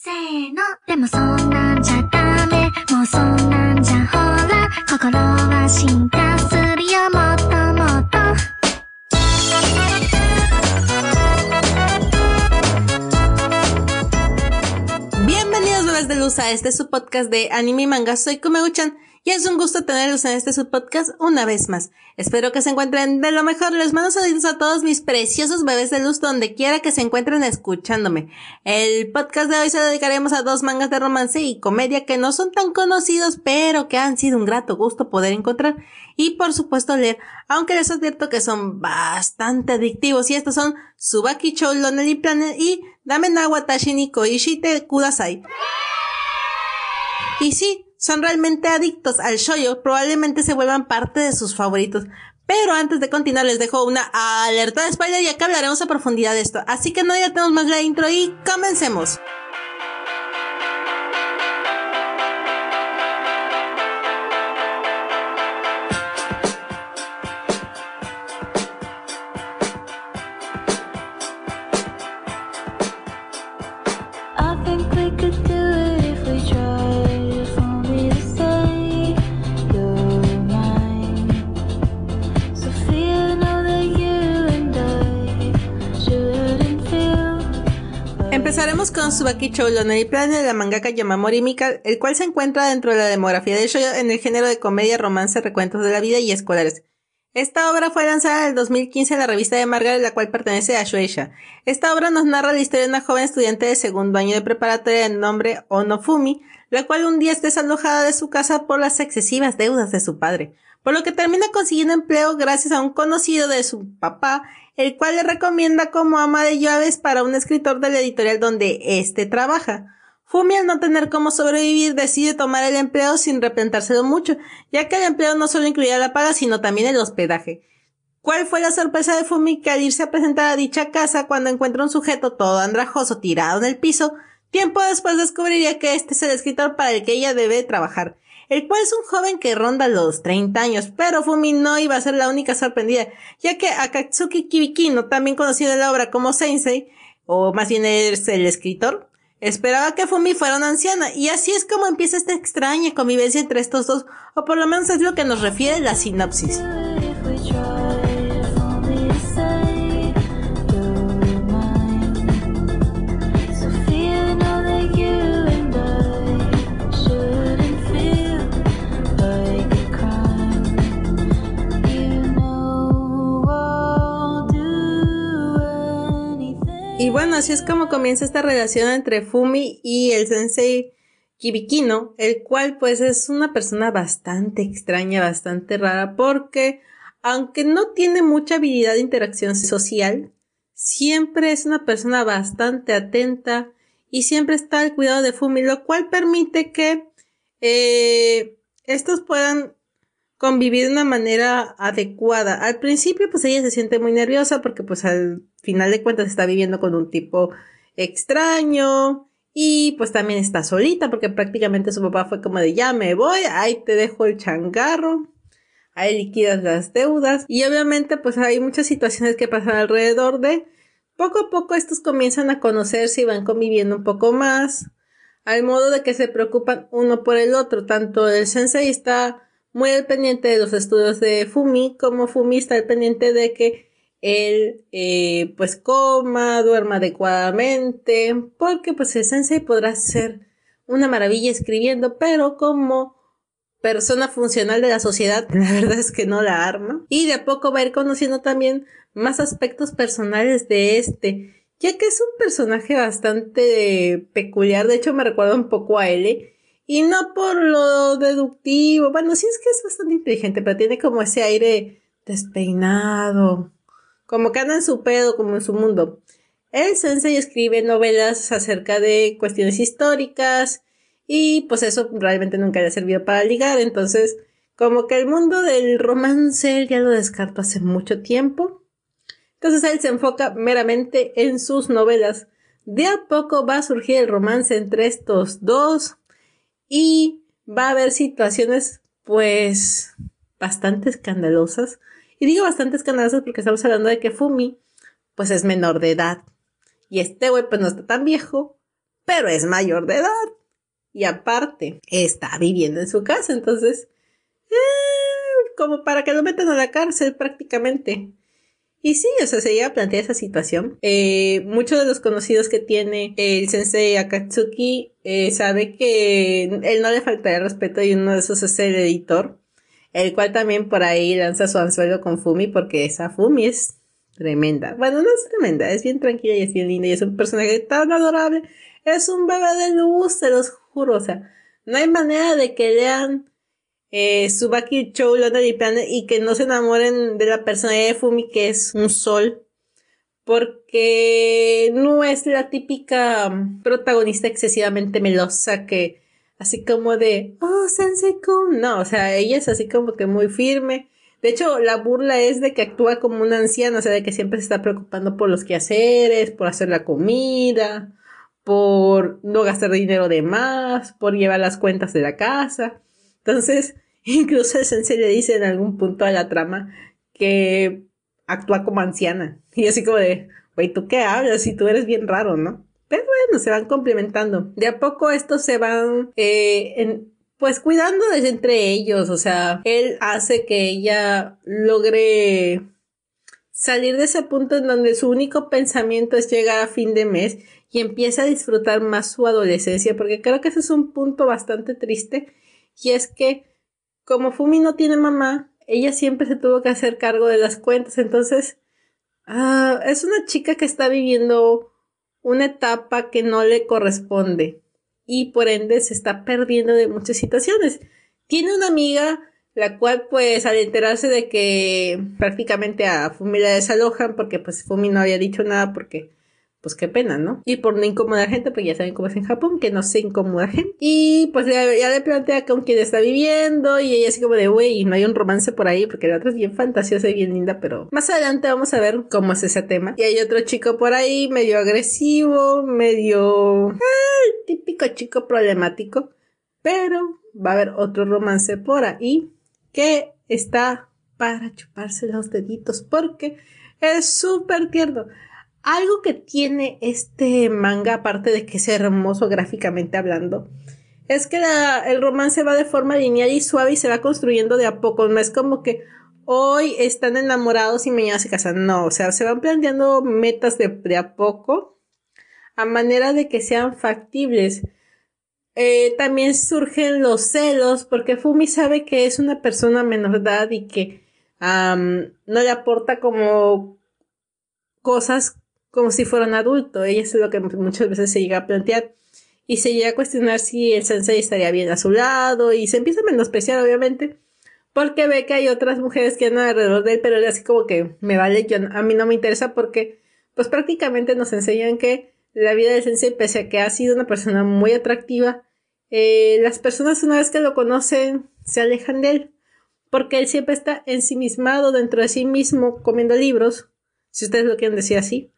せーのでもそんなんじゃダメもうそんなんじゃほら心は進化するよもっともっと Bienvenidos bebés de luz a este su podcast de anime y manga. Soy Kumeuchan y es un gusto tenerlos en este su podcast una vez más. Espero que se encuentren de lo mejor. Les mando saludos a todos mis preciosos bebés de luz donde quiera que se encuentren escuchándome. El podcast de hoy se dedicaremos a dos mangas de romance y comedia que no son tan conocidos pero que han sido un grato gusto poder encontrar y por supuesto leer, aunque les advierto que son bastante adictivos y estos son Subaki Chou Lonely Planet y Dame Nawa Tashi ni Koishite Kudasai. Y sí, son realmente adictos al shoyo, probablemente se vuelvan parte de sus favoritos. Pero antes de continuar les dejo una alerta de spoiler y acá hablaremos a profundidad de esto. Así que no ya tenemos más la intro y comencemos. Con Subaki Chou Lonely Planet de la mangaka Yamamori Mika, el cual se encuentra dentro de la demografía de shoyo en el género de comedia, romance, recuentos de la vida y escolares. Esta obra fue lanzada en el 2015 en la revista de Margaret, la cual pertenece a Shueisha. Esta obra nos narra la historia de una joven estudiante de segundo año de preparatoria de nombre Onofumi, la cual un día es desalojada de su casa por las excesivas deudas de su padre, por lo que termina consiguiendo empleo gracias a un conocido de su papá, el cual le recomienda como ama de llaves para un escritor de la editorial donde éste trabaja. Fumi al no tener cómo sobrevivir decide tomar el empleo sin replantárselo mucho, ya que el empleo no solo incluía la paga sino también el hospedaje. ¿Cuál fue la sorpresa de Fumi que al irse a presentar a dicha casa cuando encuentra un sujeto todo andrajoso tirado en el piso, tiempo después descubriría que este es el escritor para el que ella debe trabajar, el cual es un joven que ronda los 30 años, pero Fumi no iba a ser la única sorprendida, ya que Akatsuki Kibikino, también conocido en la obra como Sensei, o más bien es el escritor, Esperaba que Fumi fuera una anciana, y así es como empieza esta extraña convivencia entre estos dos, o por lo menos es lo que nos refiere la sinopsis. Y bueno, así es como comienza esta relación entre Fumi y el sensei Kibikino, el cual pues es una persona bastante extraña, bastante rara, porque aunque no tiene mucha habilidad de interacción social, siempre es una persona bastante atenta y siempre está al cuidado de Fumi, lo cual permite que eh, estos puedan convivir de una manera adecuada. Al principio, pues ella se siente muy nerviosa porque pues al final de cuentas está viviendo con un tipo extraño y pues también está solita porque prácticamente su papá fue como de ya me voy, ahí te dejo el changarro. Ahí liquidas las deudas y obviamente pues hay muchas situaciones que pasan alrededor de poco a poco estos comienzan a conocerse y van conviviendo un poco más al modo de que se preocupan uno por el otro. Tanto el sensei está muy al pendiente de los estudios de Fumi, como Fumi está al pendiente de que él eh, pues coma, duerma adecuadamente, porque pues el sensei podrá ser una maravilla escribiendo, pero como persona funcional de la sociedad, la verdad es que no la arma. Y de a poco va a ir conociendo también más aspectos personales de este, ya que es un personaje bastante peculiar, de hecho me recuerda un poco a L. Y no por lo deductivo, bueno, sí es que es bastante inteligente, pero tiene como ese aire despeinado, como que anda en su pedo, como en su mundo. El sensei escribe novelas acerca de cuestiones históricas y pues eso realmente nunca le ha servido para ligar, entonces como que el mundo del romance él ya lo descartó hace mucho tiempo. Entonces él se enfoca meramente en sus novelas. De a poco va a surgir el romance entre estos dos y va a haber situaciones pues bastante escandalosas. Y digo bastante escandalosas porque estamos hablando de que Fumi pues es menor de edad. Y este güey pues no está tan viejo, pero es mayor de edad. Y aparte, está viviendo en su casa, entonces, eh, como para que lo metan a la cárcel prácticamente. Y sí, o sea, se llega a plantear esa situación. Eh, muchos de los conocidos que tiene el sensei Akatsuki eh, sabe que él no le falta el respeto y uno de esos es el editor, el cual también por ahí lanza su anzuelo con Fumi porque esa Fumi es tremenda. Bueno, no es tremenda, es bien tranquila y es bien linda y es un personaje tan adorable. Es un bebé de luz, se los juro. O sea, no hay manera de que lean eh, Subaki Chou, London y Planet y que no se enamoren de la personalidad de Fumi que es un sol. Porque no es la típica protagonista excesivamente melosa que así como de, oh, Sensei Kun. No, o sea, ella es así como que muy firme. De hecho, la burla es de que actúa como una anciana, o sea, de que siempre se está preocupando por los quehaceres, por hacer la comida, por no gastar dinero de más, por llevar las cuentas de la casa. Entonces, incluso sensei le dice en algún punto de la trama que actúa como anciana. Y así como de, güey, ¿tú qué hablas? Y tú eres bien raro, ¿no? Pero bueno, se van complementando. De a poco estos se van, eh, pues cuidando desde entre ellos. O sea, él hace que ella logre salir de ese punto en donde su único pensamiento es llegar a fin de mes y empieza a disfrutar más su adolescencia, porque creo que ese es un punto bastante triste, y es que como Fumi no tiene mamá, ella siempre se tuvo que hacer cargo de las cuentas, entonces ah, es una chica que está viviendo una etapa que no le corresponde y por ende se está perdiendo de muchas situaciones. Tiene una amiga la cual pues al enterarse de que prácticamente a Fumi la desalojan porque pues Fumi no había dicho nada porque pues qué pena, ¿no? Y por no incomodar gente, pues ya saben cómo es en Japón, que no se incomoda gente. Y pues ya, le plantea con quién está viviendo y ella así como de, güey, no hay un romance por ahí, porque la otra es bien fantasiosa y bien linda, pero más adelante vamos a ver cómo es ese tema. Y hay otro chico por ahí, medio agresivo, medio... Ah, típico chico problemático, pero va a haber otro romance por ahí que está para chuparse los deditos porque es súper tierno. Algo que tiene este manga, aparte de que es hermoso gráficamente hablando, es que el romance va de forma lineal y suave y se va construyendo de a poco. No es como que hoy están enamorados y mañana se casan. No, o sea, se van planteando metas de, de a poco a manera de que sean factibles. Eh, también surgen los celos porque Fumi sabe que es una persona menor edad y que no le aporta como cosas como si fuera un adulto. Ella es lo que muchas veces se llega a plantear. Y se llega a cuestionar si el sensei estaría bien a su lado. Y se empieza a menospreciar, obviamente. Porque ve que hay otras mujeres que andan alrededor de él. Pero él así como que me vale, yo, a mí no me interesa porque pues prácticamente nos enseñan que la vida del sensei, pese a que ha sido una persona muy atractiva, eh, las personas una vez que lo conocen se alejan de él. Porque él siempre está ensimismado dentro de sí mismo comiendo libros. Si ustedes lo quieren decir así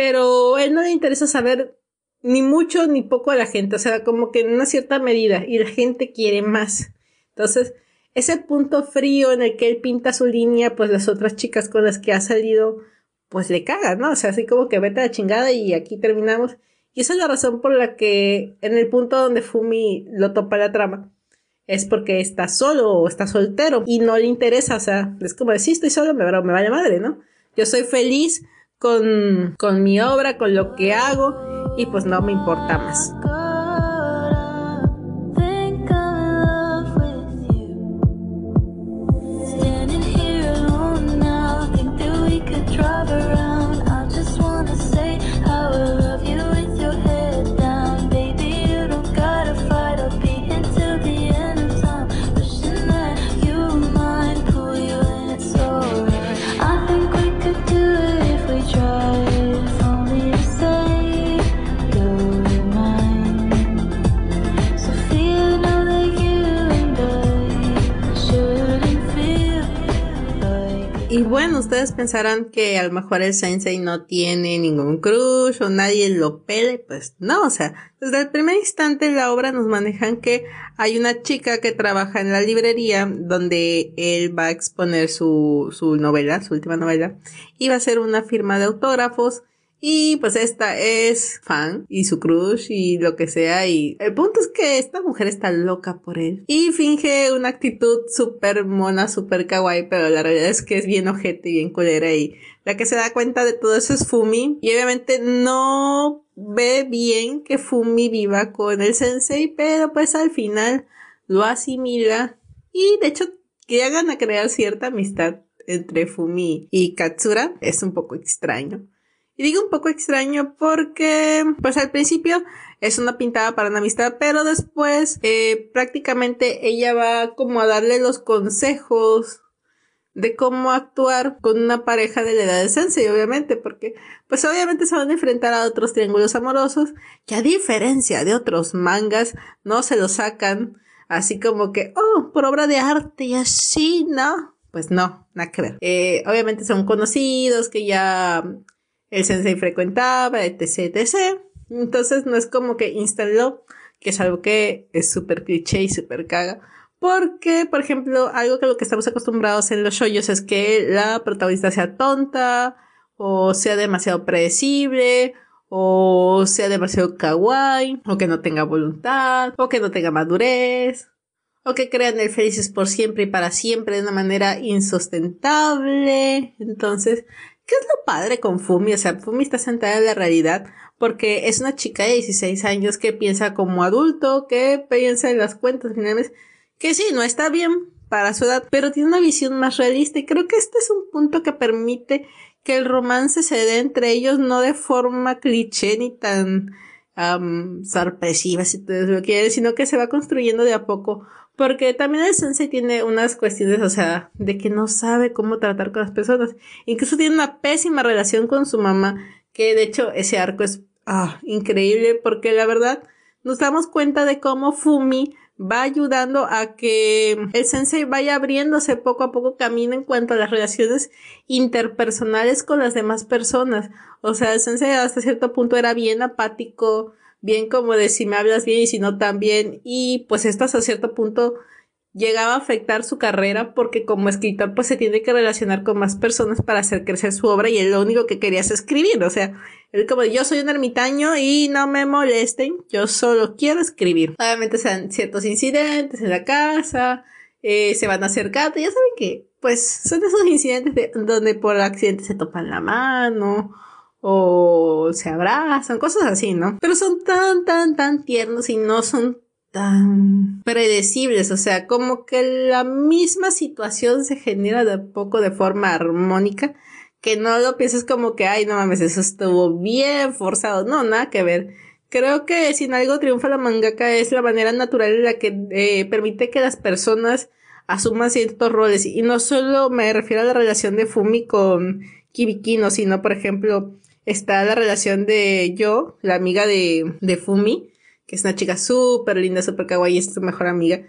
pero a él no le interesa saber ni mucho ni poco a la gente, o sea, como que en una cierta medida, y la gente quiere más. Entonces, ese punto frío en el que él pinta su línea, pues las otras chicas con las que ha salido, pues le cagan, ¿no? O sea, así como que vete a la chingada y aquí terminamos. Y esa es la razón por la que en el punto donde Fumi lo topa la trama, es porque está solo o está soltero y no le interesa, o sea, es como decir, estoy solo, me, me vale madre, ¿no? Yo soy feliz con, con mi obra, con lo que hago y pues no me importa más. Bueno, ustedes pensarán que a lo mejor el sensei no tiene ningún crush o nadie lo pele, pues no, o sea, desde el primer instante en la obra nos manejan que hay una chica que trabaja en la librería donde él va a exponer su, su novela, su última novela, y va a hacer una firma de autógrafos Y pues esta es fan y su crush y lo que sea. Y el punto es que esta mujer está loca por él. Y finge una actitud súper mona, súper kawaii, pero la realidad es que es bien ojete y bien culera. Y la que se da cuenta de todo eso es Fumi. Y obviamente no ve bien que Fumi viva con el sensei, pero pues al final lo asimila. Y de hecho llegan a crear cierta amistad entre Fumi y Katsura. Es un poco extraño. Y digo un poco extraño porque, pues al principio es una pintada para una amistad, pero después eh, prácticamente ella va como a darle los consejos de cómo actuar con una pareja de la edad de Sensei, obviamente, porque pues obviamente se van a enfrentar a otros triángulos amorosos que a diferencia de otros mangas no se lo sacan así como que, oh, por obra de arte y así, ¿no? Pues no, nada que ver. Eh, obviamente son conocidos que ya el sensei frecuentaba, etc, etc. Entonces no es como que instaló, que es algo que es súper cliché y súper caga. Porque, por ejemplo, algo que lo que estamos acostumbrados en los shoyos es que la protagonista sea tonta, o sea demasiado predecible, o sea demasiado kawaii, o que no tenga voluntad, o que no tenga madurez, o que crean el felices por siempre y para siempre de una manera insustentable. Entonces, ¿Qué es lo padre con Fumi? O sea, Fumi está sentada en la realidad porque es una chica de 16 años que piensa como adulto, que piensa en las cuentas finales, que sí, no está bien para su edad, pero tiene una visión más realista y creo que este es un punto que permite que el romance se dé entre ellos no de forma cliché ni tan sorpresiva, si ustedes lo quieren, sino que se va construyendo de a poco porque también el sensei tiene unas cuestiones, o sea, de que no sabe cómo tratar con las personas. Incluso tiene una pésima relación con su mamá, que de hecho ese arco es ah, increíble porque la verdad nos damos cuenta de cómo Fumi va ayudando a que el sensei vaya abriéndose poco a poco camino en cuanto a las relaciones interpersonales con las demás personas. O sea, el sensei hasta cierto punto era bien apático, bien como de si me hablas bien y si no también. Y pues esto hasta cierto punto llegaba a afectar su carrera porque como escritor pues se tiene que relacionar con más personas para hacer crecer su obra y él lo único que quería es escribir, o sea, él como yo soy un ermitaño y no me molesten, yo solo quiero escribir. Obviamente sean ciertos incidentes en la casa, eh, se van acercando, ya saben que pues son esos incidentes de, donde por accidente se topan la mano o se abrazan, cosas así, ¿no? Pero son tan, tan, tan tiernos y no son tan predecibles, o sea, como que la misma situación se genera de poco de forma armónica, que no lo pienses como que, ay, no mames, eso estuvo bien forzado, no, nada que ver. Creo que sin algo triunfa la mangaka es la manera natural en la que eh, permite que las personas asuman ciertos roles, y no solo me refiero a la relación de Fumi con Kibikino, sino, por ejemplo, está la relación de yo, la amiga de, de Fumi, que es una chica súper linda, súper kawaii, es su mejor amiga.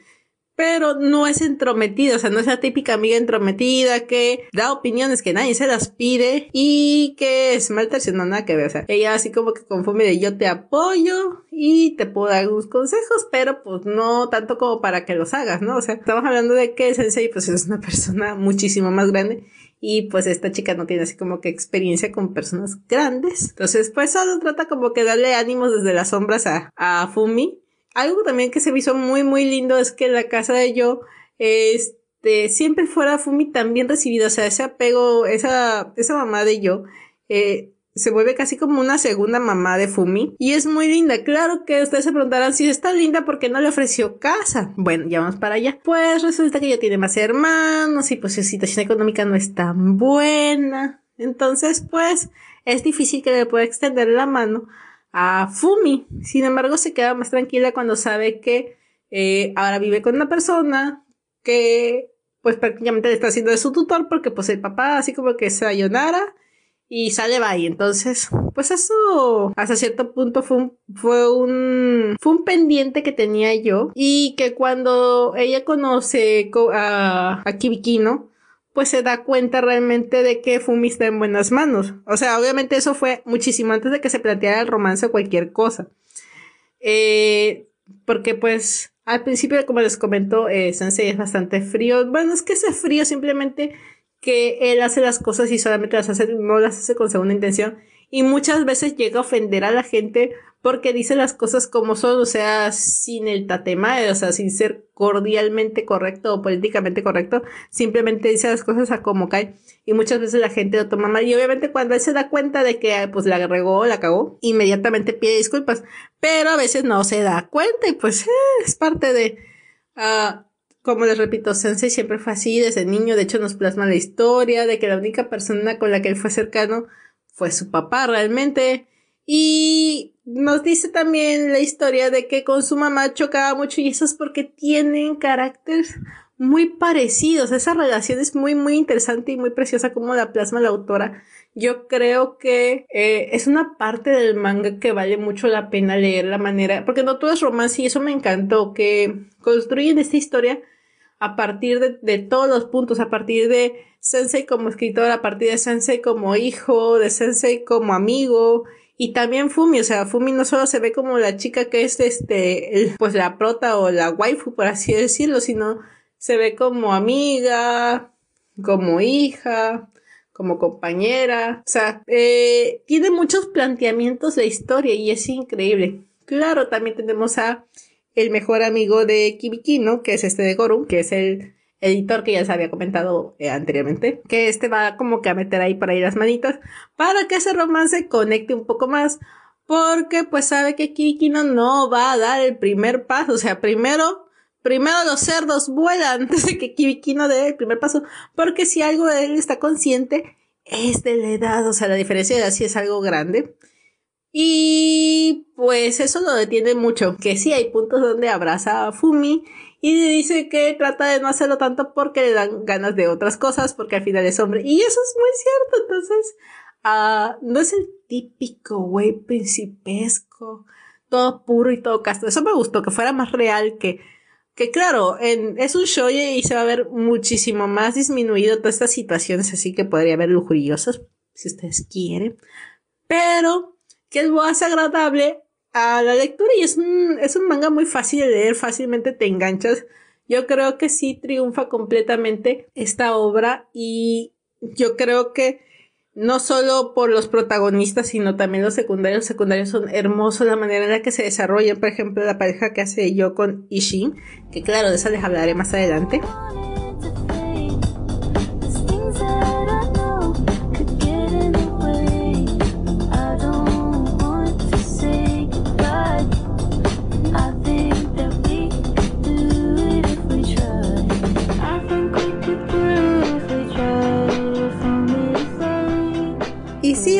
Pero no es entrometida, o sea, no es la típica amiga entrometida que da opiniones que nadie se las pide y que es mal no nada que ver. O sea, ella así como que con Fumi de yo te apoyo y te puedo dar algunos consejos, pero pues no tanto como para que los hagas, ¿no? O sea, estamos hablando de que Sensei pues es una persona muchísimo más grande y pues esta chica no tiene así como que experiencia con personas grandes. Entonces, pues solo trata como que darle ánimos desde las sombras a, a Fumi. Algo también que se me hizo muy, muy lindo es que la casa de yo, este, siempre fuera Fumi tan bien recibida. O sea, ese apego, esa, esa mamá de yo, eh, se vuelve casi como una segunda mamá de Fumi y es muy linda. Claro que ustedes se preguntarán si es tan linda porque no le ofreció casa. Bueno, ya vamos para allá. Pues resulta que ella tiene más hermanos y pues su situación económica no es tan buena. Entonces, pues es difícil que le pueda extender la mano a Fumi. Sin embargo, se queda más tranquila cuando sabe que eh, ahora vive con una persona que pues prácticamente le está haciendo de su tutor porque pues el papá así como que se ayonara y sale bye. Entonces, pues eso hasta cierto punto fue un, fue un, fue un pendiente que tenía yo y que cuando ella conoce a, a Kibikino, pues se da cuenta realmente de que Fumi está en buenas manos. O sea, obviamente eso fue muchísimo antes de que se planteara el romance o cualquier cosa. Eh, porque pues al principio, como les comento, eh, Sensei es bastante frío. Bueno, es que ese frío simplemente que él hace las cosas y solamente las hace, no las hace con segunda intención. y muchas veces llega a ofender a la gente porque dice las cosas como son, o sea, sin el tatemae, o sea, sin ser cordialmente correcto o políticamente correcto, simplemente dice las cosas a como cae y muchas veces la gente lo toma mal. Y obviamente cuando él se da cuenta de que pues la regó, la cagó, inmediatamente pide disculpas, pero a veces no se da cuenta y pues eh, es parte de... ah como les repito, Sensei siempre fue así desde niño, de hecho nos plasma la historia de que la única persona con la que él fue cercano fue su papá realmente. Y nos dice también la historia de que con su mamá chocaba mucho y eso es porque tienen caracteres muy parecidos. Esa relación es muy, muy interesante y muy preciosa como la plasma la autora. Yo creo que eh, es una parte del manga que vale mucho la pena leer la manera, porque no todo es romance y eso me encantó, que construyen esta historia a partir de, de, todos los puntos, a partir de Sensei como escritor, a partir de Sensei como hijo, de Sensei como amigo, y también Fumi, o sea, Fumi no solo se ve como la chica que es este, pues la prota o la waifu, por así decirlo, sino se ve como amiga, como hija, como compañera, o sea, eh, tiene muchos planteamientos de historia y es increíble. Claro, también tenemos a el mejor amigo de Kibikino, que es este de Goru, que es el editor que ya les había comentado eh, anteriormente, que este va como que a meter ahí por ahí las manitas para que ese romance conecte un poco más, porque pues sabe que Kibikino no va a dar el primer paso, o sea, primero, primero los cerdos vuelan antes de que Kibikino dé el primer paso, porque si algo de él está consciente es de la edad, o sea, la diferencia de edad sí es algo grande. Y pues eso lo detiene mucho, que sí hay puntos donde abraza a Fumi y dice que trata de no hacerlo tanto porque le dan ganas de otras cosas, porque al final es hombre. Y eso es muy cierto, entonces uh, no es el típico güey principesco, todo puro y todo casto. Eso me gustó, que fuera más real, que, que claro, es un show y se va a ver muchísimo más disminuido todas estas situaciones, así que podría haber lujuriosas, si ustedes quieren. Pero que es más agradable a la lectura y es es un manga muy fácil de leer, fácilmente te enganchas. Yo creo que sí triunfa completamente esta obra y yo creo que no solo por los protagonistas, sino también los secundarios. Los secundarios son hermosos, la manera en la que se desarrollan, por ejemplo, la pareja que hace yo con Ishin, que claro, de esa les hablaré más adelante.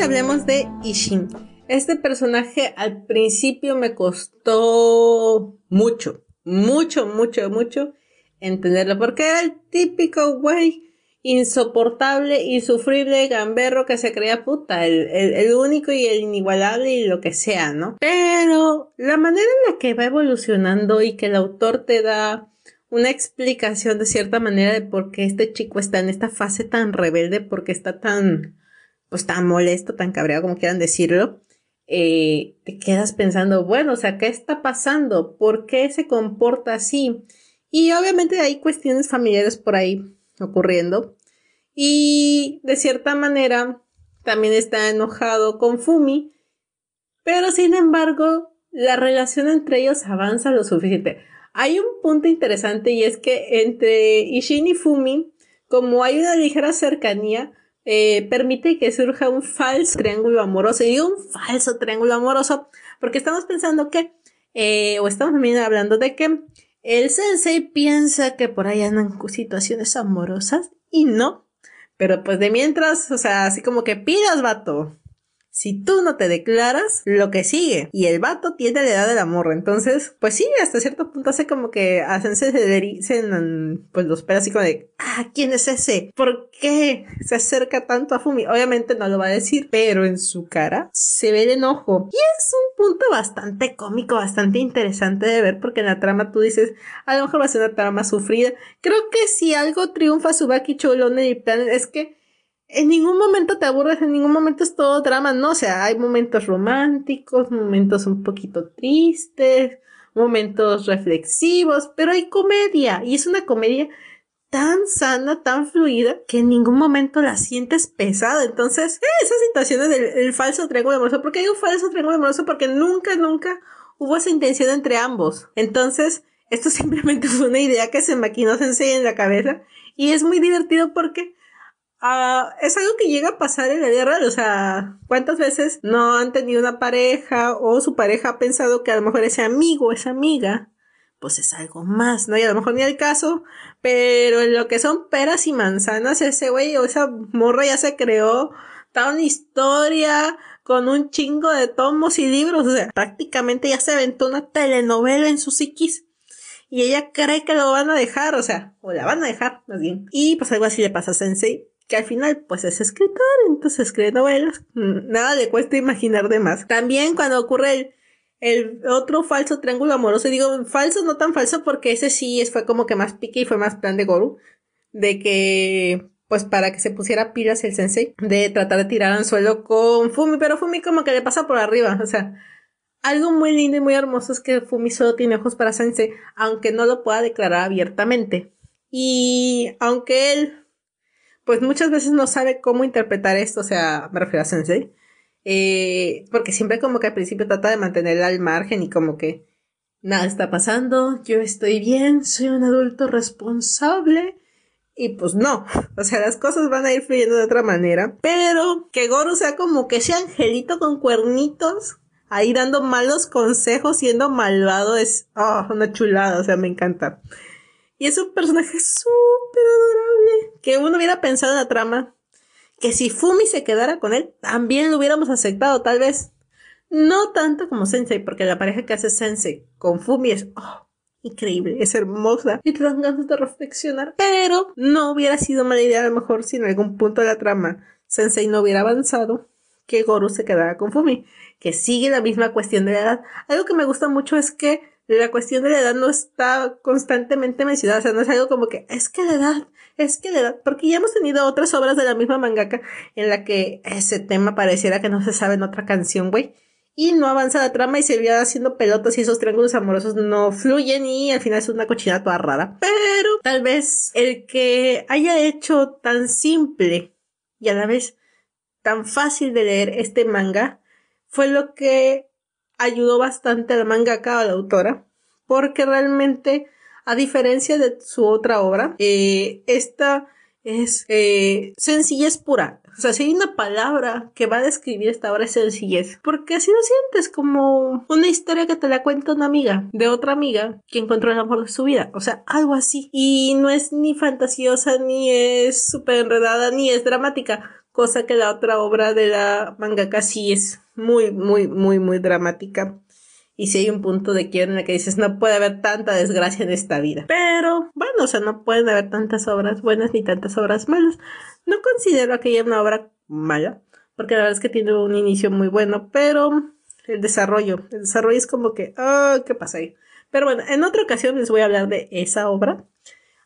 Hablemos de Ishin. Este personaje al principio me costó mucho, mucho, mucho, mucho entenderlo, porque era el típico güey insoportable, insufrible, gamberro que se creía puta, el, el, único y el inigualable y lo que sea, ¿no? Pero la manera en la que va evolucionando y que el autor te da una explicación de cierta manera de por qué este chico está en esta fase tan rebelde, porque está tan pues tan molesto, tan cabreado como quieran decirlo, eh, te quedas pensando, bueno, o sea, ¿qué está pasando? ¿Por qué se comporta así? Y obviamente hay cuestiones familiares por ahí ocurriendo. Y de cierta manera también está enojado con Fumi, pero sin embargo la relación entre ellos avanza lo suficiente. Hay un punto interesante y es que entre Ishin y Fumi, como hay una ligera cercanía, eh, permite que surja un falso triángulo amoroso. Y un falso triángulo amoroso porque estamos pensando que, eh, o estamos también hablando de que el sensei piensa que por ahí andan situaciones amorosas y no. Pero pues de mientras, o sea, así como que pidas, vato. Si tú no te declaras, lo que sigue. Y el vato tiene la edad del amor. Entonces, pues sí, hasta cierto punto hace como que hacen se pues los pelos así como de, ah, ¿quién es ese? ¿Por qué se acerca tanto a Fumi? Obviamente no lo va a decir, pero en su cara se ve el enojo. Y es un punto bastante cómico, bastante interesante de ver, porque en la trama tú dices, a lo mejor va a ser una trama sufrida. Creo que si algo triunfa Subaki Cholón en el plan es que en ningún momento te aburres, en ningún momento es todo drama, no, o sea, hay momentos románticos, momentos un poquito tristes, momentos reflexivos, pero hay comedia, y es una comedia tan sana, tan fluida, que en ningún momento la sientes pesada. Entonces, eh, esas situaciones del falso triángulo amoroso, ¿por qué digo falso triángulo amoroso? Porque nunca, nunca hubo esa intención entre ambos. Entonces, esto simplemente fue una idea que se maquinó Sensei en la cabeza y es muy divertido porque uh, es algo que llega a pasar en la vida real. O sea, ¿cuántas veces no han tenido una pareja o su pareja ha pensado que a lo mejor ese amigo, esa amiga, pues es algo más, ¿no? Y a lo mejor ni el caso, pero en lo que son peras y manzanas, ese güey o esa morra ya se creó toda una historia con un chingo de tomos y libros, o sea, prácticamente ya se aventó una telenovela en su psiquis. Y ella cree que lo van a dejar, o sea, o la van a dejar, más bien. Y pues algo así le pasa a Sensei, que al final pues es escritor, entonces escribe novelas, mm, nada le cuesta imaginar de más. También cuando ocurre el el otro falso triángulo amoroso, digo falso, no tan falso, porque ese sí fue como que más pique y fue más plan de Goru, de que, pues para que se pusiera pilas el sensei, de tratar de tirar al suelo con Fumi, pero Fumi como que le pasa por arriba, o sea, algo muy lindo y muy hermoso es que Fumi solo tiene ojos para sensei, aunque no lo pueda declarar abiertamente. Y aunque él, pues muchas veces no sabe cómo interpretar esto, o sea, me refiero a sensei, eh, porque siempre como que al principio trata de mantenerla al margen y como que nada está pasando, yo estoy bien, soy un adulto responsable. Y pues no, o sea, las cosas van a ir fluyendo de otra manera. Pero que Goro sea como que ese angelito con cuernitos, ahí dando malos consejos, siendo malvado, es oh, una chulada, o sea, me encanta. Y es un personaje súper adorable. Que uno hubiera pensado en la trama que si Fumi se quedara con él, también lo hubiéramos aceptado, tal vez. No tanto como Sensei, porque la pareja que hace Sensei con Fumi es oh, increíble, es hermosa y te dan ganas de reflexionar. Pero no hubiera sido mala idea, a lo mejor, si en algún punto de la trama Sensei no hubiera avanzado, que Goru se quedara con Fumi, que sigue la misma cuestión de la edad. Algo que me gusta mucho es que la cuestión de la edad no está constantemente mencionada, o sea, no es algo como que es que la edad es que de porque ya hemos tenido otras obras de la misma mangaka en la que ese tema pareciera que no se sabe en otra canción, güey. Y no avanza la trama y se viene haciendo pelotas y esos triángulos amorosos no fluyen y al final es una cochinada toda rara. Pero tal vez el que haya hecho tan simple y a la vez tan fácil de leer este manga fue lo que ayudó bastante a la mangaka, a la autora, porque realmente a diferencia de su otra obra, eh, esta es eh, sencillez pura. O sea, si hay una palabra que va a describir esta obra es sencillez. Porque así lo sientes como una historia que te la cuenta una amiga de otra amiga que encontró el amor de su vida. O sea, algo así. Y no es ni fantasiosa, ni es súper enredada, ni es dramática. Cosa que la otra obra de la mangaka sí es muy, muy, muy, muy dramática. Y si hay un punto de quiero en el que dices, no puede haber tanta desgracia en esta vida. Pero, bueno, o sea, no pueden haber tantas obras buenas ni tantas obras malas. No considero aquella una obra mala, porque la verdad es que tiene un inicio muy bueno, pero el desarrollo, el desarrollo es como que, oh, ¿qué pasa ahí? Pero bueno, en otra ocasión les voy a hablar de esa obra.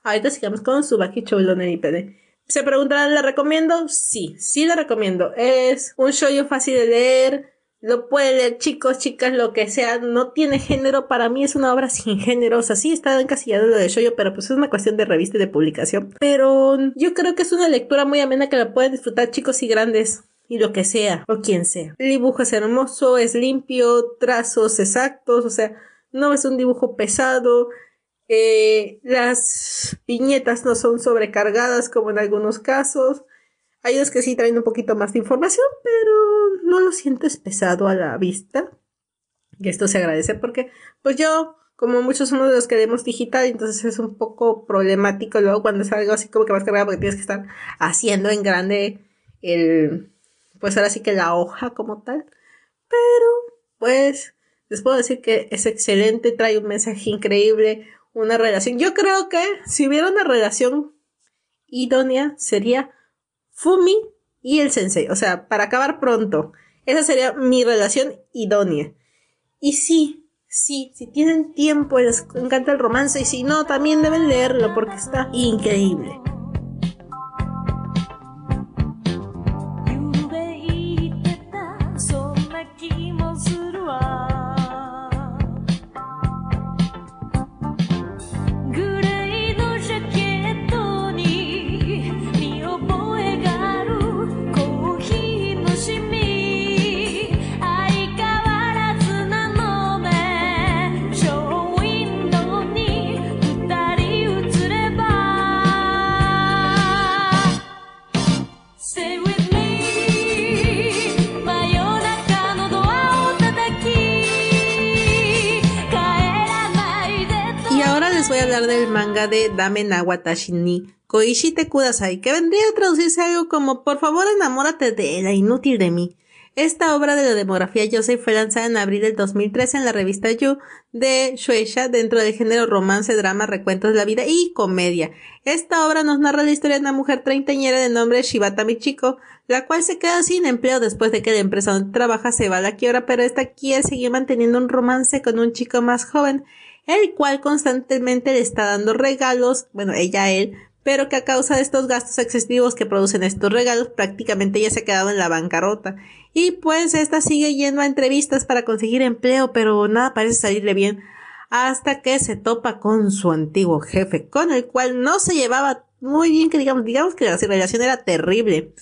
Ahorita sigamos con Subaki Chouloner y PD. ¿Se preguntarán, ¿la recomiendo? Sí, sí la recomiendo. Es un show fácil de leer, lo puede leer chicos, chicas, lo que sea, no tiene género, para mí es una obra sin género, o sea, sí está encasillado lo de Shoyo, pero pues es una cuestión de revista y de publicación. Pero yo creo que es una lectura muy amena que la pueden disfrutar chicos y grandes y lo que sea, o quien sea. El dibujo es hermoso, es limpio, trazos exactos, o sea, no es un dibujo pesado. Eh, las viñetas no son sobrecargadas como en algunos casos. Hay unos que sí traen un poquito más de información, pero no lo sientes pesado a la vista. Y esto se agradece porque, pues yo, como muchos somos de los que leemos digital, entonces es un poco problemático luego cuando es algo así como que más cargado porque tienes que estar haciendo en grande el, pues ahora sí que la hoja como tal. Pero, pues, les puedo decir que es excelente, trae un mensaje increíble, una relación. Yo creo que si hubiera una relación idónea sería Fumi y el sensei. O sea, para acabar pronto. Esa sería mi relación idónea. Y sí, sí, si tienen tiempo, les encanta el romance. Y si no, también deben leerlo porque está increíble. Del manga de Dame na ni Koishite Kudasai, que vendría a traducirse algo como Por favor enamórate de la inútil de mí. Esta obra de la demografía Joseph fue lanzada en abril del 2013 en la revista You de Shueisha dentro del género romance, drama, recuentos de la vida y comedia. Esta obra nos narra la historia de una mujer treintañera de nombre Shibata Michiko, la cual se queda sin empleo después de que la empresa donde trabaja se va a la quiebra, pero esta quiere seguir manteniendo un romance con un chico más joven, el cual constantemente le está dando regalos, bueno, ella a él, pero que a causa de estos gastos excesivos que producen estos regalos, prácticamente ella se ha quedado en la bancarrota. Y pues esta sigue yendo a entrevistas para conseguir empleo, pero nada parece salirle bien hasta que se topa con su antiguo jefe, con el cual no se llevaba muy bien, que digamos, digamos que la relación era terrible.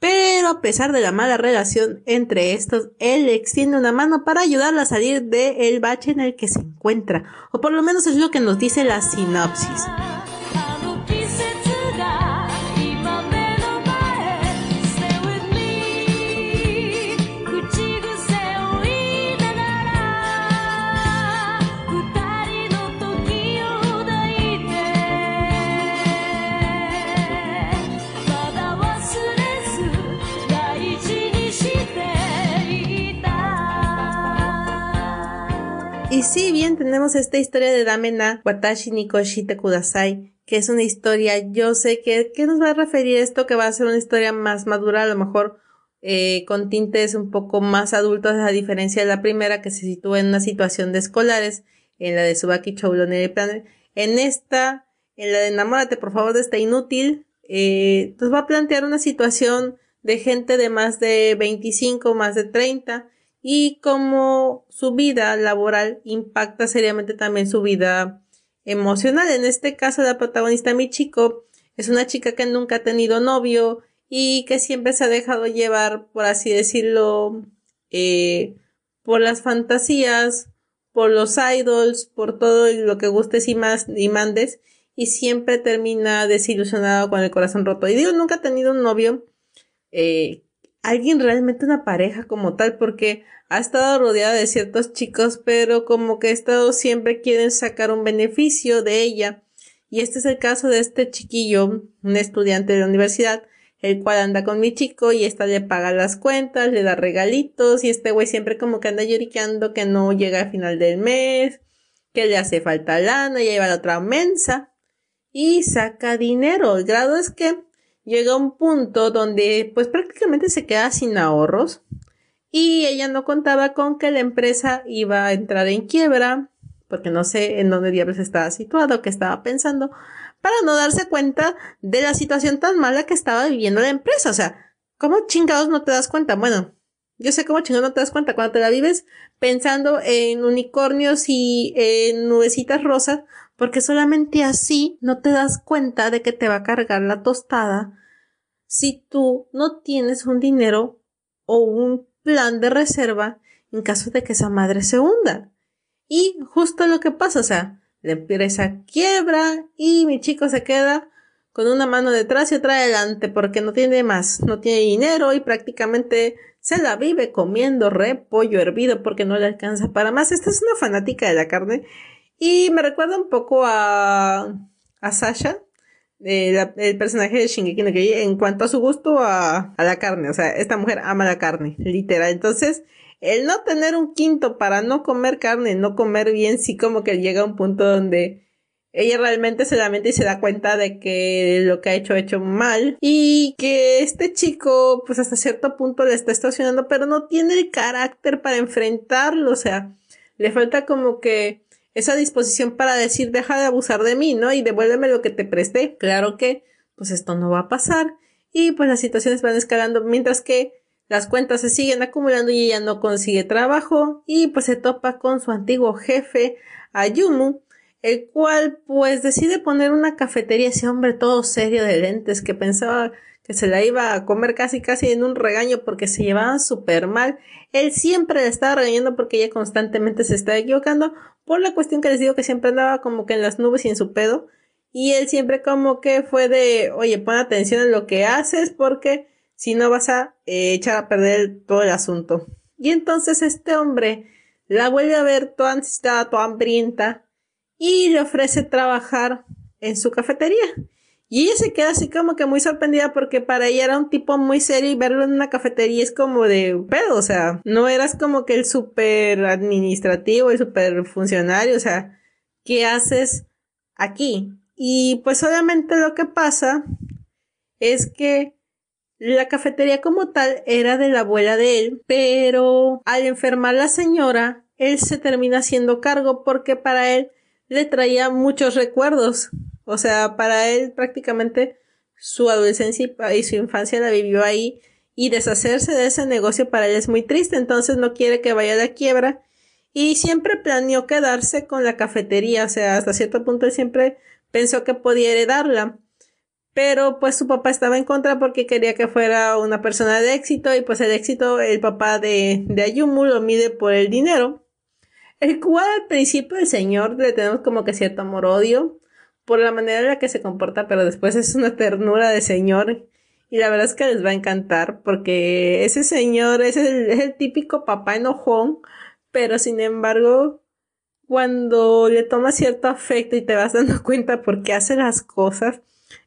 Pero a pesar de la mala relación entre estos, él extiende una mano para ayudarla a salir del bache en el que se encuentra. O por lo menos es lo que nos dice la sinopsis. Y si bien tenemos esta historia de Damena Watashi Nikoshite Kudasai, que es una historia, yo sé que, ¿qué nos va a referir esto? Que va a ser una historia más madura, a lo mejor eh, con tintes un poco más adultos, a diferencia de la primera que se sitúa en una situación de escolares, en la de Subaki Choulone En esta, en la de Enamórate por favor de esta inútil, eh, nos va a plantear una situación de gente de más de 25, más de 30, y cómo su vida laboral impacta seriamente también su vida emocional. En este caso, la protagonista Michiko es una chica que nunca ha tenido novio y que siempre se ha dejado llevar, por así decirlo, eh, por las fantasías, por los idols, por todo lo que gustes y más y mandes, y siempre termina desilusionado con el corazón roto. Y digo, nunca ha tenido un novio eh, alguien realmente una pareja como tal, porque ha estado rodeada de ciertos chicos, pero como que estado siempre quieren sacar un beneficio de ella. Y este es el caso de este chiquillo, un estudiante de la universidad, el cual anda con mi chico y esta le paga las cuentas, le da regalitos y este güey siempre como que anda lloriqueando que no llega al final del mes, que le hace falta lana y lleva la otra mensa y saca dinero. El grado es que llega un punto donde pues prácticamente se queda sin ahorros y ella no contaba con que la empresa iba a entrar en quiebra porque no sé en dónde diablos estaba situado, que estaba pensando, para no darse cuenta de la situación tan mala que estaba viviendo la empresa. O sea, ¿cómo chingados no te das cuenta? Bueno, yo sé cómo chingados no te das cuenta cuando te la vives pensando en unicornios y en nubecitas rosas, porque solamente así no te das cuenta de que te va a cargar la tostada si tú no tienes un dinero o un plan de reserva en caso de que esa madre se hunda. Y justo lo que pasa, o sea, la empresa quiebra y mi chico se queda con una mano detrás y otra adelante porque no tiene más, no tiene dinero y prácticamente se la vive comiendo repollo hervido porque no le alcanza para más. Esta es una fanática de la carne y me recuerda un poco a, a Sasha el personaje de Shingeki no en cuanto a su gusto a, a, la carne. O sea, esta mujer ama la carne, literal. Entonces, el no tener un quinto para no comer carne, no comer bien, sí como que llega a un punto donde ella realmente se lamenta y se da cuenta de que lo que ha hecho ha hecho mal y que este chico pues hasta cierto punto le está estacionando pero no tiene el carácter para enfrentarlo, o sea, le falta como que esa disposición para decir deja de abusar de mí, ¿no? Y devuélveme lo que te presté. Claro que, pues esto no va a pasar. Y pues las situaciones van escalando mientras que las cuentas se siguen acumulando y ella no consigue trabajo y pues se topa con su antiguo jefe, Ayumu, el cual pues decide poner una cafetería, ese hombre todo serio de lentes que pensaba que se la iba a comer casi casi en un regaño porque se llevaban súper mal. Él siempre le estaba regañando porque ella constantemente se estaba equivocando por la cuestión que les digo que siempre andaba como que en las nubes y en su pedo. Y él siempre como que fue de, oye, pon atención en lo que haces porque si no vas a eh, echar a perder todo el asunto. Y entonces este hombre la vuelve a ver toda ansiedad, toda hambrienta y le ofrece trabajar en su cafetería. Y ella se queda así como que muy sorprendida porque para ella era un tipo muy serio y verlo en una cafetería es como de pedo, o sea, no eras como que el súper administrativo, el súper funcionario, o sea, ¿qué haces aquí? Y pues obviamente lo que pasa es que la cafetería como tal era de la abuela de él, pero al enfermar la señora, él se termina haciendo cargo porque para él le traía muchos recuerdos o sea, para él prácticamente su adolescencia y su infancia la vivió ahí y deshacerse de ese negocio para él es muy triste, entonces no quiere que vaya a la quiebra y siempre planeó quedarse con la cafetería, o sea, hasta cierto punto él siempre pensó que podía heredarla. Pero pues su papá estaba en contra porque quería que fuera una persona de éxito y pues el éxito, el papá de, de Ayumu lo mide por el dinero. El cual al principio el señor le tenemos como que cierto amor-odio por la manera en la que se comporta, pero después es una ternura de señor. Y la verdad es que les va a encantar porque ese señor es el, típico papá enojón, pero sin embargo, cuando le toma cierto afecto y te vas dando cuenta por qué hace las cosas,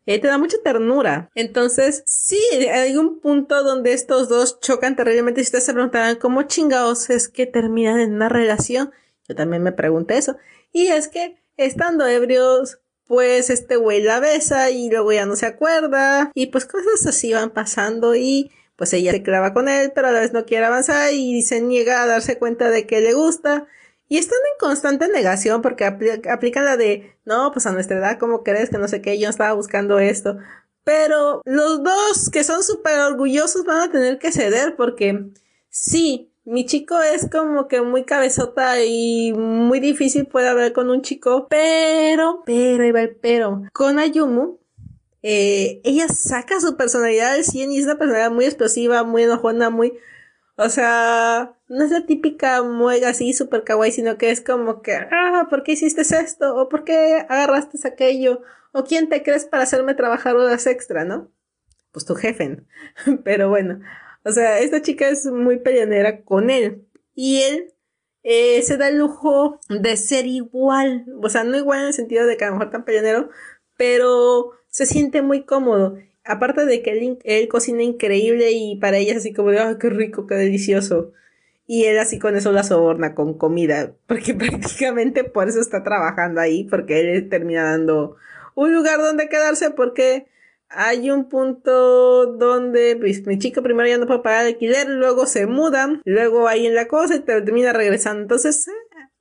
eh, te da mucha ternura. Entonces, sí, hay un punto donde estos dos chocan terriblemente. Si ustedes se preguntarán cómo chingados es que terminan en una relación, yo también me pregunté eso. Y es que estando ebrios, pues este güey la besa y luego ya no se acuerda. Y pues cosas así van pasando y pues ella se clava con él pero a la vez no quiere avanzar y se niega a darse cuenta de que le gusta. Y están en constante negación porque aplican la de no pues a nuestra edad cómo crees que no sé qué yo estaba buscando esto pero los dos que son súper orgullosos van a tener que ceder porque sí mi chico es como que muy cabezota y muy difícil puede hablar con un chico, pero, pero, iba el pero. Con Ayumu, eh, ella saca su personalidad al 100 y es una personalidad muy explosiva, muy enojona, muy, o sea, no es la típica muega así super kawaii, sino que es como que, ah, ¿por qué hiciste esto? ¿O por qué agarraste aquello? ¿O quién te crees para hacerme trabajar horas extra, no? Pues tu jefe, pero bueno. O sea, esta chica es muy peleonera con él. Y él eh, se da el lujo de ser igual. O sea, no igual en el sentido de que a lo mejor tan peleonero, pero se siente muy cómodo. Aparte de que él, cocina increíble y para ella es así como de, ¡ay, qué rico, qué delicioso! Y él así con eso la soborna con comida, porque prácticamente por eso está trabajando ahí, porque él termina dando un lugar donde quedarse, porque hay un punto donde pues, mi chico primero ya no puede pagar alquiler, luego se muda, luego ahí en la cosa y termina regresando. Entonces,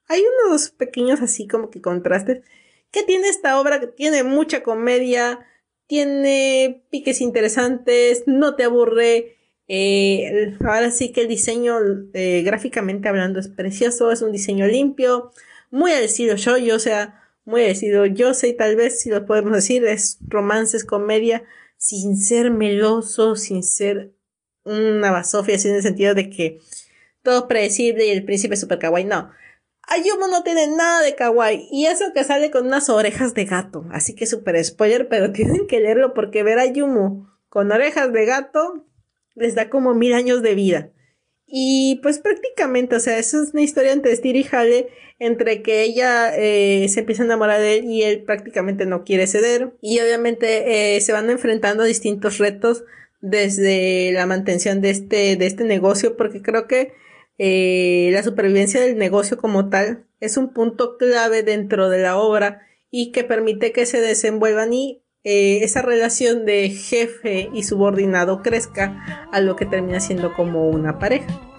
hay unos pequeños así como que contrastes que tiene esta obra, que tiene mucha comedia, tiene piques interesantes, no te aburre. Eh, ahora sí que el diseño eh, gráficamente hablando es precioso, es un diseño limpio, muy al estilo yo, o sea, muy decido yo sé, tal vez si lo podemos decir, es romances, comedia, sin ser meloso, sin ser una basofia, en el sentido de que todo predecible y el príncipe super kawaii, no. Ayumu no tiene nada de kawaii y eso que sale con unas orejas de gato, así que super spoiler, pero tienen que leerlo porque ver a Ayumu con orejas de gato les da como mil años de vida. Y pues prácticamente, o sea, eso es una historia entre Steve y Hale, entre que ella eh, se empieza a enamorar de él y él prácticamente no quiere ceder. Y obviamente eh, se van enfrentando a distintos retos desde la mantención de este, de este negocio, porque creo que eh, la supervivencia del negocio como tal es un punto clave dentro de la obra y que permite que se desenvuelvan y eh, esa relación de jefe y subordinado crezca a lo que termina siendo como una pareja.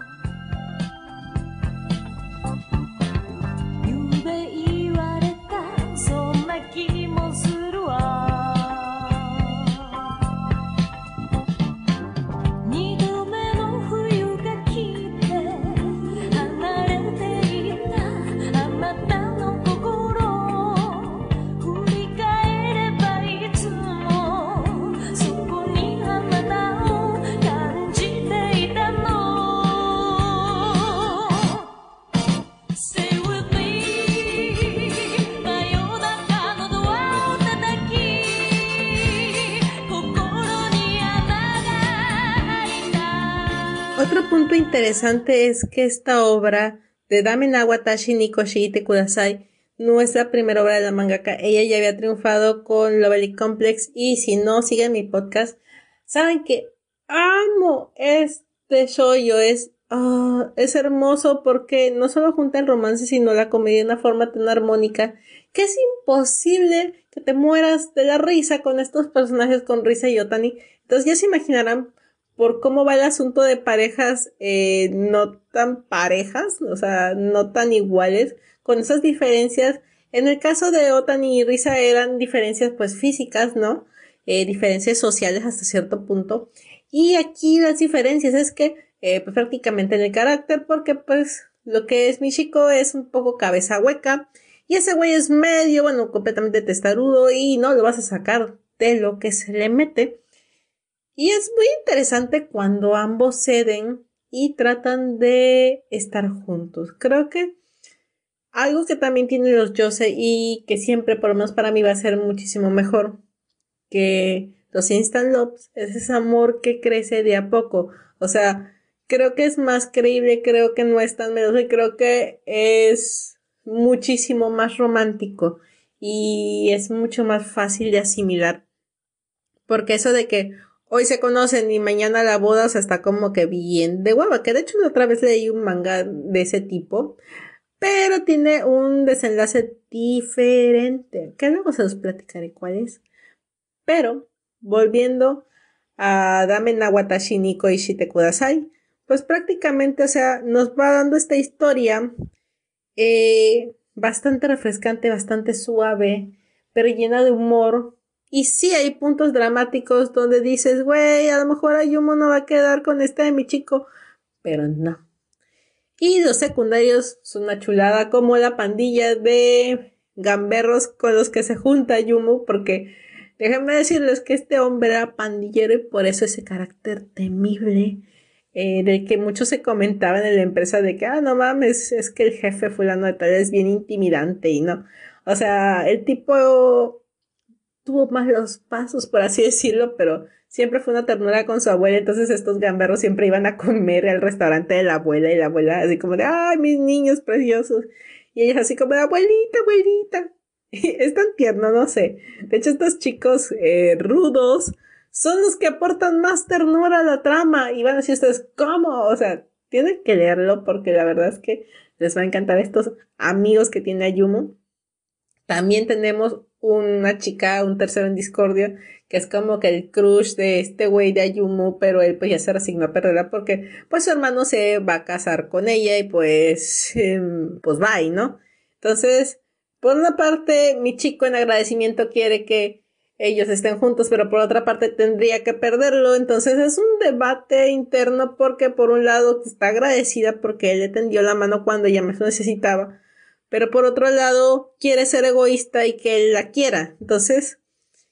Interesante es que esta obra de Dame Nawatashi Nikoshi Kudasai nuestra primera obra de la mangaka. Ella ya había triunfado con Lovely Complex y si no siguen mi podcast, saben que amo este show. Es, ah, es hermoso porque no solo junta el romance, sino la comedia de una forma tan armónica que es imposible que te mueras de la risa con estos personajes con Risa y Otani. Entonces ya se imaginarán por cómo va el asunto de parejas eh, no tan parejas, o sea, no tan iguales, con esas diferencias. En el caso de Otani y Risa eran diferencias pues físicas, ¿no? Eh, diferencias sociales hasta cierto punto. Y aquí las diferencias es que eh, pues prácticamente en el carácter, porque pues lo que es Michiko es un poco cabeza hueca y ese güey es medio, bueno, completamente testarudo y no lo vas a sacar de lo que se le mete. Y es muy interesante cuando ambos ceden y tratan de estar juntos. Creo que algo que también tienen los Jose y que siempre, por lo menos para mí, va a ser muchísimo mejor que los Instant Loves es ese amor que crece de a poco. O sea, creo que es más creíble, creo que no es tan menos y creo que es muchísimo más romántico y es mucho más fácil de asimilar. Porque eso de que hoy se conocen y mañana la boda, o sea, está como que bien de guava. Que de hecho otra vez leí un manga de ese tipo pero tiene un desenlace diferente, que luego se los platicaré cuál es. Pero, volviendo a Dame Nawatashi Niko Ishite Kudasai, pues prácticamente, o sea, nos va dando esta historia eh, bastante refrescante, bastante suave, pero llena de humor. Y sí hay puntos dramáticos donde dices, güey, a lo mejor Ayumo no va a quedar con este de mi chico, pero no. Y los secundarios son una chulada, como la pandilla de gamberros con los que se junta Yumu, porque déjenme decirles que este hombre era pandillero y por eso ese carácter temible. Eh, del que muchos se comentaban en la empresa de que, ah, no mames, es que el jefe fulano de tal es bien intimidante y no. O sea, el tipo tuvo más los pasos, por así decirlo, pero siempre fue una ternura con su abuela, entonces estos gamberros siempre iban a comer al restaurante de la abuela y la abuela así como de, ay, mis niños preciosos. Y ella así como de, abuelita, abuelita. es tan tierno, no sé. De hecho, estos chicos eh, rudos son los que aportan más ternura a la trama y van a decir ustedes, ¿cómo? O sea, tienen que leerlo porque la verdad es que les va a encantar estos amigos que tiene Ayumu. También tenemos una chica, un tercero en discordia, que es como que el crush de este güey de Ayumu, pero él pues ya se resignó a perderla porque pues su hermano se va a casar con ella y pues, em, pues bye, ¿no? Entonces, por una parte, mi chico en agradecimiento quiere que ellos estén juntos, pero por otra parte tendría que perderlo. Entonces es un debate interno porque por un lado está agradecida porque él le tendió la mano cuando ella más necesitaba, pero por otro lado quiere ser egoísta y que él la quiera. Entonces,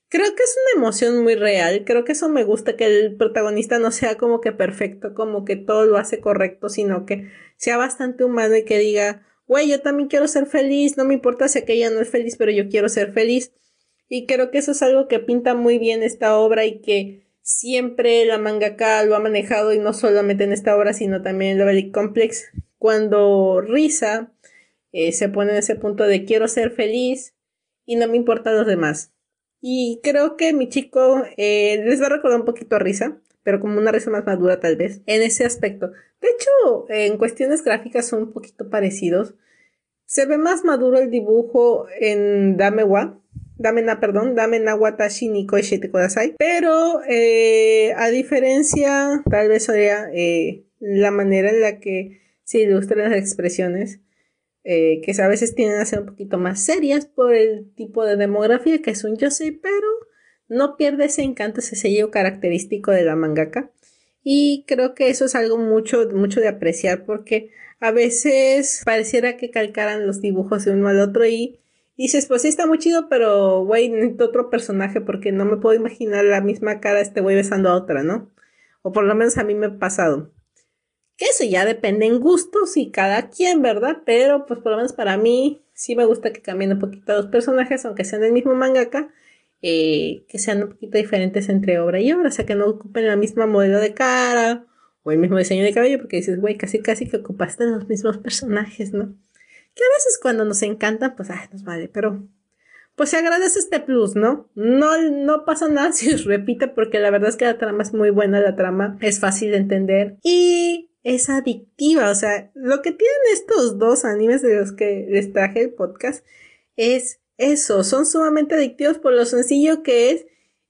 creo que es una emoción muy real. Creo que eso me gusta, que el protagonista no sea como que perfecto, como que todo lo hace correcto, sino que sea bastante humano y que diga, güey, yo también quiero ser feliz, no me importa si aquella no es feliz, pero yo quiero ser feliz. Y creo que eso es algo que pinta muy bien esta obra y que siempre la mangaka lo ha manejado y no solamente en esta obra, sino también en Lovely Complex. Cuando Risa eh, se pone en ese punto de quiero ser feliz y no me importan los demás. Y creo que mi chico eh, les va a recordar un poquito a risa, pero como una risa más madura tal vez, en ese aspecto. De hecho, en cuestiones gráficas son un poquito parecidos. Se ve más maduro el dibujo en Dame Wa, Dame na, perdón, Dame na watashi ni koishite kudasai. Pero, eh, a diferencia, tal vez sería la manera en la que se ilustran las expresiones eh, que a veces tienden a ser un poquito más serias por el tipo de demografía que es un yosei, pero no pierde ese encanto, ese sello característico de la mangaka. Y creo que eso es algo mucho, mucho de apreciar porque a veces pareciera que calcaran los dibujos de uno al otro y dices, pues sí está muy chido, pero güey, otro personaje porque no me puedo imaginar la misma cara de este güey besando a otra, ¿no? O por lo menos a mí me ha pasado. Que eso ya depende en gustos y cada quien, ¿verdad? Pero pues por lo menos para mí sí me gusta que cambien un poquito los personajes, aunque sean del mismo mangaka, eh, que sean un poquito diferentes entre obra y obra, o sea que no ocupen la misma modelo de cara o el mismo diseño de cabello, porque dices, güey, casi casi que ocupaste los mismos personajes, ¿no? que a veces cuando nos encantan, pues, ay, nos vale, pero pues se agradece este plus, ¿no? No, no pasa nada si os repite porque la verdad es que la trama es muy buena, la trama es fácil de entender y es adictiva, o sea, lo que tienen estos dos animes de los que les traje el podcast es eso, son sumamente adictivos por lo sencillo que es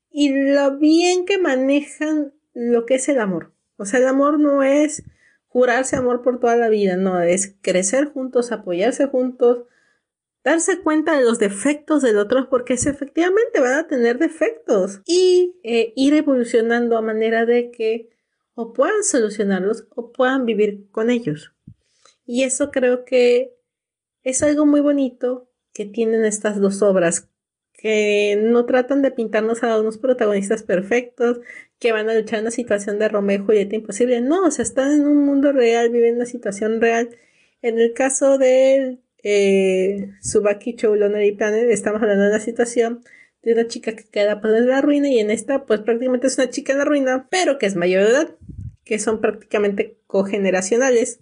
y lo bien que manejan lo que es el amor. O sea, el amor no es jurarse amor por toda la vida, no, es crecer juntos, apoyarse juntos, darse cuenta de los defectos del otro porque efectivamente van a tener defectos y eh, ir evolucionando a manera de que o puedan solucionarlos o puedan vivir con ellos. Y eso creo que es algo muy bonito que tienen estas dos obras, que no tratan de pintarnos a unos protagonistas perfectos, que van a luchar en una situación de Romeo y Julieta imposible. No, o sea, están en un mundo real, viven una situación real. En el caso de eh, Subaki Choulonary Planet, estamos hablando de una situación de una chica que queda en la ruina y en esta pues prácticamente es una chica en la ruina, pero que es mayor de edad, que son prácticamente cogeneracionales.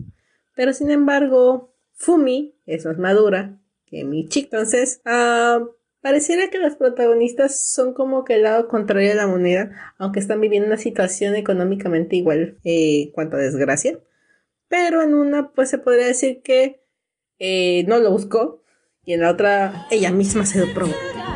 Pero sin embargo, Fumi es más madura que mi chica. Entonces, uh, pareciera que los protagonistas son como que el lado contrario de la moneda, aunque están viviendo una situación económicamente igual eh, cuanto a desgracia. Pero en una pues se podría decir que eh, no lo buscó y en la otra ella misma se lo provocó.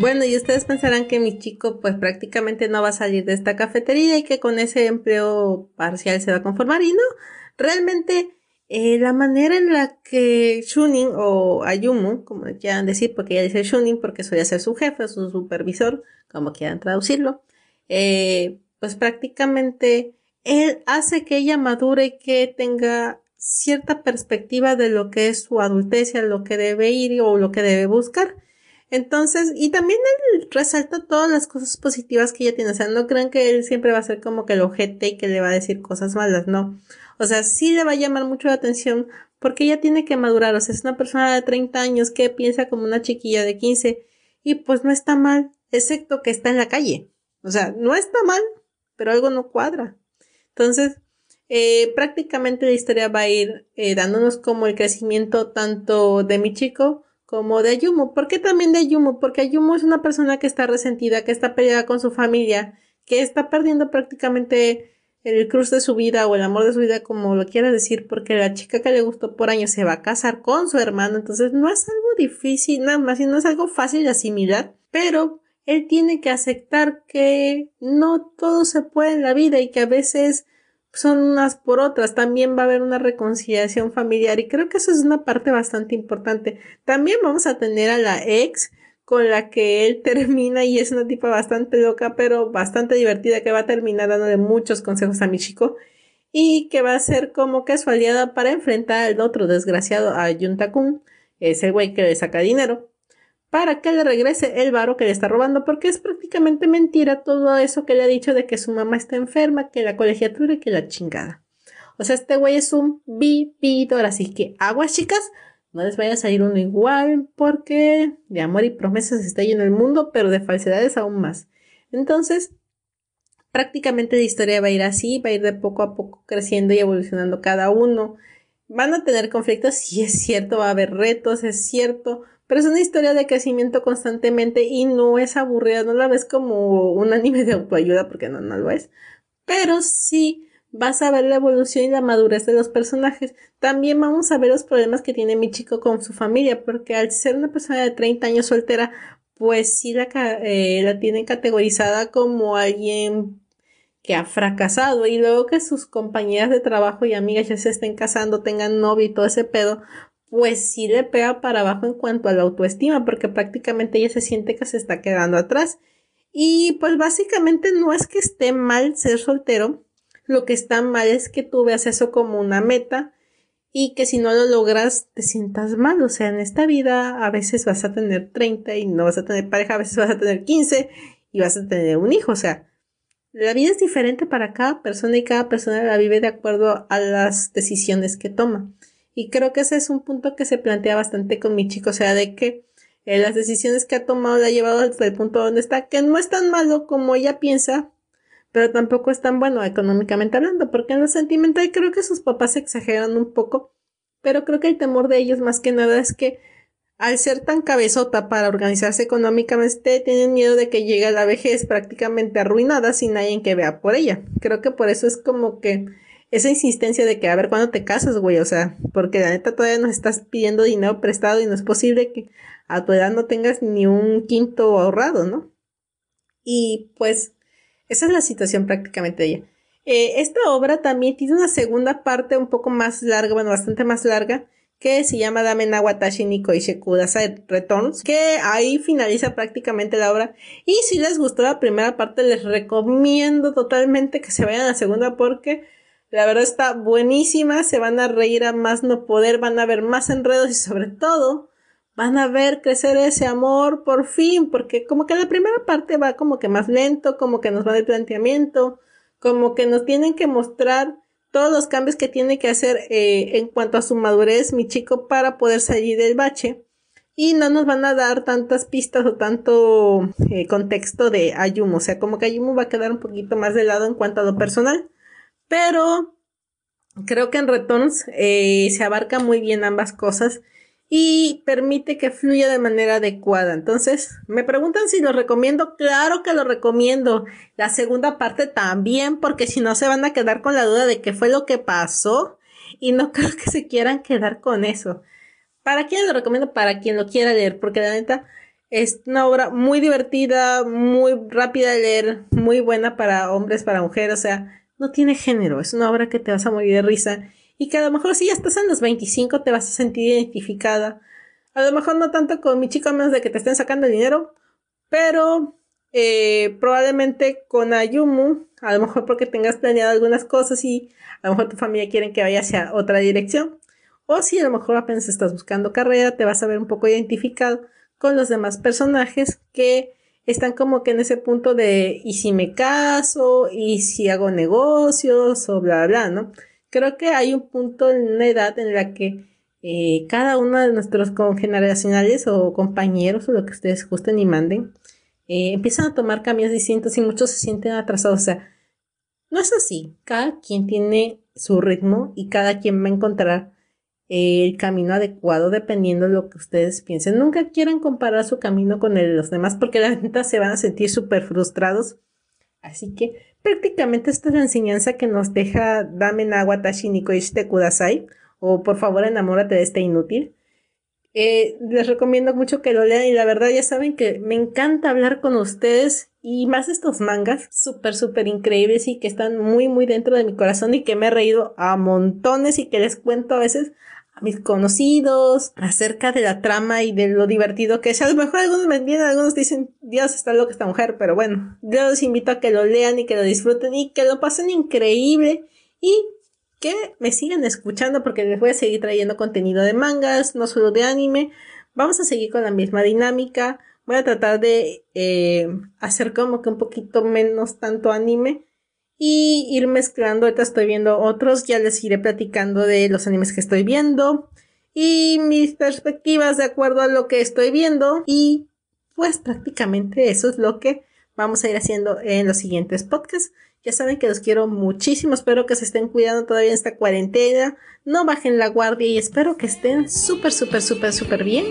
Bueno, y ustedes pensarán que mi chico pues prácticamente no va a salir de esta cafetería y que con ese empleo parcial se va a conformar. Y no, realmente eh, la manera en la que Shunin o Ayumu, como quieran decir, porque ella dice Shunin porque suele ser su jefe, su supervisor, como quieran traducirlo, eh, pues prácticamente él hace que ella madure y que tenga cierta perspectiva de lo que es su adultez, a lo que debe ir o lo que debe buscar. Entonces, y también él resalta todas las cosas positivas que ella tiene. O sea, no crean que él siempre va a ser como que el ojete y que le va a decir cosas malas, no. O sea, sí le va a llamar mucho la atención porque ella tiene que madurar. O sea, es una persona de 30 años que piensa como una chiquilla de 15 y pues no está mal, excepto que está en la calle. O sea, no está mal, pero algo no cuadra. Entonces, eh, prácticamente la historia va a ir eh, dándonos como el crecimiento tanto de mi chico como de Ayumu. ¿Por qué también de Ayumu? Porque Ayumu es una persona que está resentida, que está peleada con su familia, que está perdiendo prácticamente el cruz de su vida o el amor de su vida, como lo quiera decir, porque la chica que le gustó por años se va a casar con su hermano, entonces no es algo difícil, nada más, y no es algo fácil de asimilar, pero él tiene que aceptar que no todo se puede en la vida y que a veces son unas por otras. También va a haber una reconciliación familiar y creo que eso es una parte bastante importante. También vamos a tener a la ex con la que él termina y es una tipa bastante loca pero bastante divertida que va a terminar dándole muchos consejos a mi chico y que va a ser como que su aliada para enfrentar al otro desgraciado a Yuntakun, ese güey que le saca dinero para que le regrese el varo que le está robando, porque es prácticamente mentira todo eso que le ha dicho de que su mamá está enferma, que la colegiatura y que la chingada. O sea, este güey es un vividor, así que aguas chicas, no les vaya a salir uno igual, porque de amor y promesas está lleno el mundo, pero de falsedades aún más. Entonces, prácticamente la historia va a ir así, va a ir de poco a poco creciendo y evolucionando cada uno. Van a tener conflictos, sí es cierto, va a haber retos, es cierto, pero es una historia de crecimiento constantemente y no es aburrida, no la ves como un anime de autoayuda porque no, no lo es. Pero sí vas a ver la evolución y la madurez de los personajes. También vamos a ver los problemas que tiene mi chico con su familia, porque al ser una persona de 30 años soltera, pues sí la, eh, la tienen categorizada como alguien que ha fracasado y luego que sus compañeras de trabajo y amigas ya se estén casando, tengan novio y todo ese pedo, pues sí le pega para abajo en cuanto a la autoestima, porque prácticamente ella se siente que se está quedando atrás. Y pues básicamente no es que esté mal ser soltero, lo que está mal es que tú veas eso como una meta y que si no lo logras te sientas mal. O sea, en esta vida a veces vas a tener 30 y no vas a tener pareja, a veces vas a tener 15 y vas a tener un hijo. O sea, la vida es diferente para cada persona y cada persona la vive de acuerdo a las decisiones que toma. Y creo que ese es un punto que se plantea bastante con mi chico, o sea, de que eh, las decisiones que ha tomado la ha llevado hasta el punto donde está, que no es tan malo como ella piensa, pero tampoco es tan bueno económicamente hablando, porque en lo sentimental creo que sus papás exageran un poco, pero creo que el temor de ellos más que nada es que al ser tan cabezota para organizarse económicamente, tienen miedo de que llegue a la vejez prácticamente arruinada sin nadie que vea por ella. Creo que por eso es como que esa insistencia de que a ver cuándo te casas, güey, o sea, porque la neta todavía nos estás pidiendo dinero prestado y no es posible que a tu edad no tengas ni un quinto ahorrado, ¿no? Y pues esa es la situación prácticamente de ella. Eh, esta obra también tiene una segunda parte un poco más larga, bueno, bastante más larga, que se llama Dame Nawatashi Niko Kudasai Returns, que ahí finaliza prácticamente la obra. Y si les gustó la primera parte, les recomiendo totalmente que se vayan a la segunda porque la verdad está buenísima, se van a reír a más no poder, van a ver más enredos y sobre todo van a ver crecer ese amor por fin, porque como que la primera parte va como que más lento, como que nos va de planteamiento, como que nos tienen que mostrar todos los cambios que tiene que hacer eh, en cuanto a su madurez mi chico para poder salir del bache. Y no nos van a dar tantas pistas o tanto eh, contexto de Ayumu, o sea, como que Ayumu va a quedar un poquito más de lado en cuanto a lo personal, pero creo que en Returns eh, se abarca muy bien ambas cosas y permite que fluya de manera adecuada. Entonces, me preguntan si lo recomiendo. Claro que lo recomiendo. La segunda parte también, porque si no se van a quedar con la duda de qué fue lo que pasó y no creo que se quieran quedar con eso. ¿Para quién lo recomiendo? Para quien lo quiera leer, porque la neta es una obra muy divertida, muy rápida de leer, muy buena para hombres, para mujeres, o sea, no tiene género, es una obra que te vas a morir de risa y que a lo mejor si ya estás en los 25 te vas a sentir identificada. A lo mejor no tanto con mi chico a menos de que te estén sacando dinero, pero eh, probablemente con Ayumu, a lo mejor porque tengas planeado algunas cosas y a lo mejor tu familia quiere que vaya hacia otra dirección. O si a lo mejor apenas estás buscando carrera, te vas a ver un poco identificado con los demás personajes que están como que en ese punto de y si me caso, y si hago negocios, o bla, bla, ¿no? creo que hay un punto en una edad en la que eh, cada uno de nuestros congeneracionales o compañeros o lo que ustedes gusten y manden eh, empiezan a tomar cambios distintos y muchos se sienten atrasados. O sea, no es así. Cada quien tiene su ritmo y cada quien va a encontrar el camino adecuado dependiendo de lo que ustedes piensen. Nunca quieran comparar su camino con el de los demás porque la neta se van a sentir súper frustrados. Así que Prácticamente esta es la enseñanza que nos deja Dame Nawatashi Nikoishite Kudasai, o por favor enamórate de este inútil. Eh, les recomiendo mucho que lo lean y la verdad ya saben que me encanta hablar con ustedes y más estos mangas súper súper increíbles y que están muy muy dentro de mi corazón y que me he reído a montones y que les cuento a veces mis conocidos acerca de la trama y de lo divertido que es. A lo mejor algunos me entienden, algunos dicen, Dios está loca esta mujer, pero bueno, yo los invito a que lo lean y que lo disfruten y que lo pasen increíble y que me sigan escuchando porque les voy a seguir trayendo contenido de mangas, no solo de anime. Vamos a seguir con la misma dinámica. Voy a tratar de eh, hacer como que un poquito menos tanto anime y ir mezclando. Ahorita estoy viendo otros, ya les iré platicando de los animes que estoy viendo y mis perspectivas de acuerdo a lo que estoy viendo y pues prácticamente eso es lo que vamos a ir haciendo en los siguientes podcasts. Ya saben que los quiero muchísimo, espero que se estén cuidando todavía en esta cuarentena, no bajen la guardia y espero que estén súper, súper, súper, súper bien.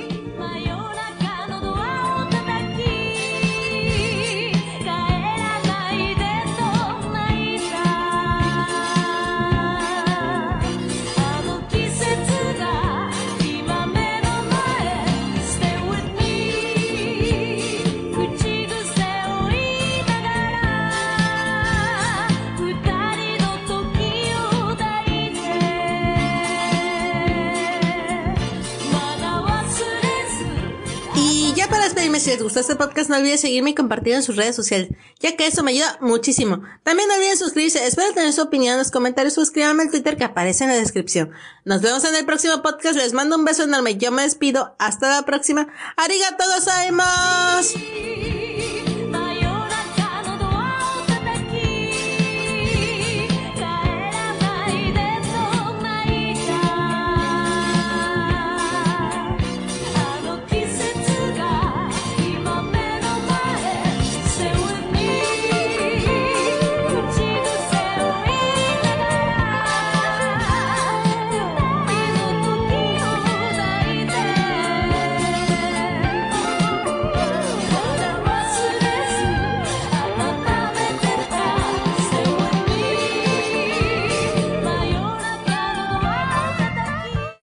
Si les gustó este podcast, no olviden seguirme y compartirlo en sus redes sociales, ya que eso me ayuda muchísimo. También no olviden suscribirse. Espero tener su opinión en los comentarios o escríbanme el Twitter que aparece en la descripción. Nos vemos en el próximo podcast. Les mando un beso enorme. Yo me despido. Hasta la próxima. Arigato gozaimasu.